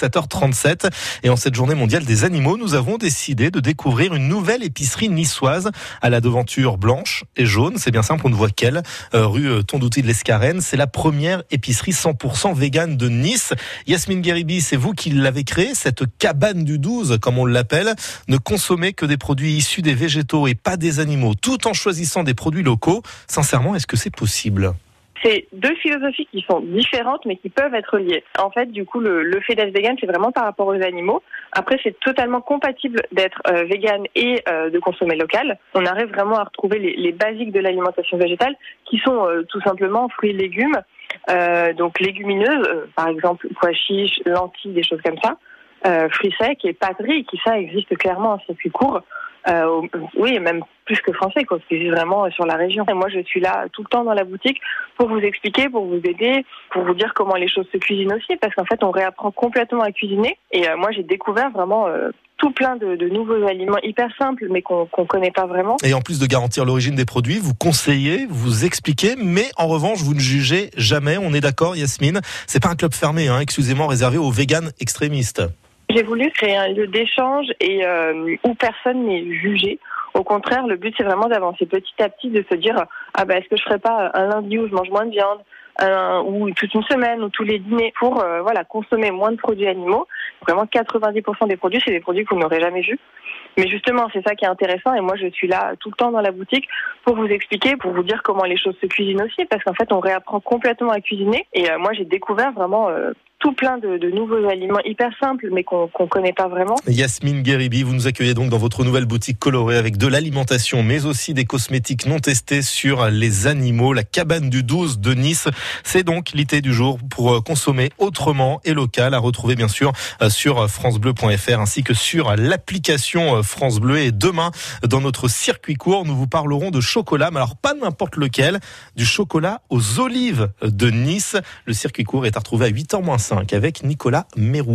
7h37 et en cette journée mondiale des animaux, nous avons décidé de découvrir une nouvelle épicerie niçoise à la devanture blanche et jaune. C'est bien simple, on ne voit qu'elle, euh, rue euh, Tondouti de l'Escarène. C'est la première épicerie 100% végane de Nice. Yasmine Guéribi, c'est vous qui l'avez créée, cette cabane du 12, comme on l'appelle. Ne consommez que des produits issus des végétaux et pas des animaux, tout en choisissant des produits locaux. Sincèrement, est-ce que c'est possible? C'est deux philosophies qui sont différentes mais qui peuvent être liées. En fait, du coup, le, le fait d'être vegan, c'est vraiment par rapport aux animaux. Après, c'est totalement compatible d'être euh, vegan et euh, de consommer local. On arrive vraiment à retrouver les, les basiques de l'alimentation végétale qui sont euh, tout simplement fruits et légumes. Euh, donc légumineuses, par exemple pois chiches, lentilles, des choses comme ça. fruits secs et pâtes qui ça existe clairement en circuit court. Euh, oui, même plus que français, quoi, c'est vraiment sur la région. Et moi, je suis là tout le temps dans la boutique pour vous expliquer, pour vous aider, pour vous dire comment les choses se cuisinent aussi, parce qu'en fait, on réapprend complètement à cuisiner. Et euh, moi, j'ai découvert vraiment euh, tout plein de, nouveaux aliments hyper simples, mais qu'on ne connaît pas vraiment. Et en plus de garantir l'origine des produits, vous conseillez, vous expliquez, mais en revanche, vous ne jugez jamais. On est d'accord, Yasmine C'est pas un club fermé, hein, excusez-moi, réservé aux véganes extrémistes. J'ai voulu créer un lieu d'échange et euh, où personne n'est jugé. Au contraire, le but c'est vraiment d'avancer petit à petit, de se dire ah ben est-ce que je ferais pas un lundi où je mange moins de viande, ou toute une semaine ou tous les dîners pour euh, voilà consommer moins de produits animaux. Vraiment 90% des produits c'est des produits que vous n'aurez jamais vus. Mais justement, c'est ça qui est intéressant et moi je suis là tout le temps dans la boutique pour vous expliquer, pour vous dire comment les choses se cuisinent aussi parce qu'en fait on réapprend complètement à cuisiner et euh, moi j'ai découvert vraiment tout plein de, de, nouveaux aliments hyper simples, mais qu'on ne connaît pas vraiment. Yasmine Guéribi, vous nous accueillez donc dans votre nouvelle boutique colorée avec de l'alimentation, mais aussi des cosmétiques non testés sur les animaux. La cabane du 12 de Nice, c'est donc l'idée du jour pour euh, consommer autrement et local, à retrouver bien sûr euh, sur francebleu.fr ainsi que sur l'application euh, France Bleu. Et demain, dans notre circuit court, nous vous parlerons de chocolat, mais alors pas n'importe lequel, du chocolat aux olives de Nice. Le circuit court est à retrouver à 8h moins 5 avec Nicolas Mérou.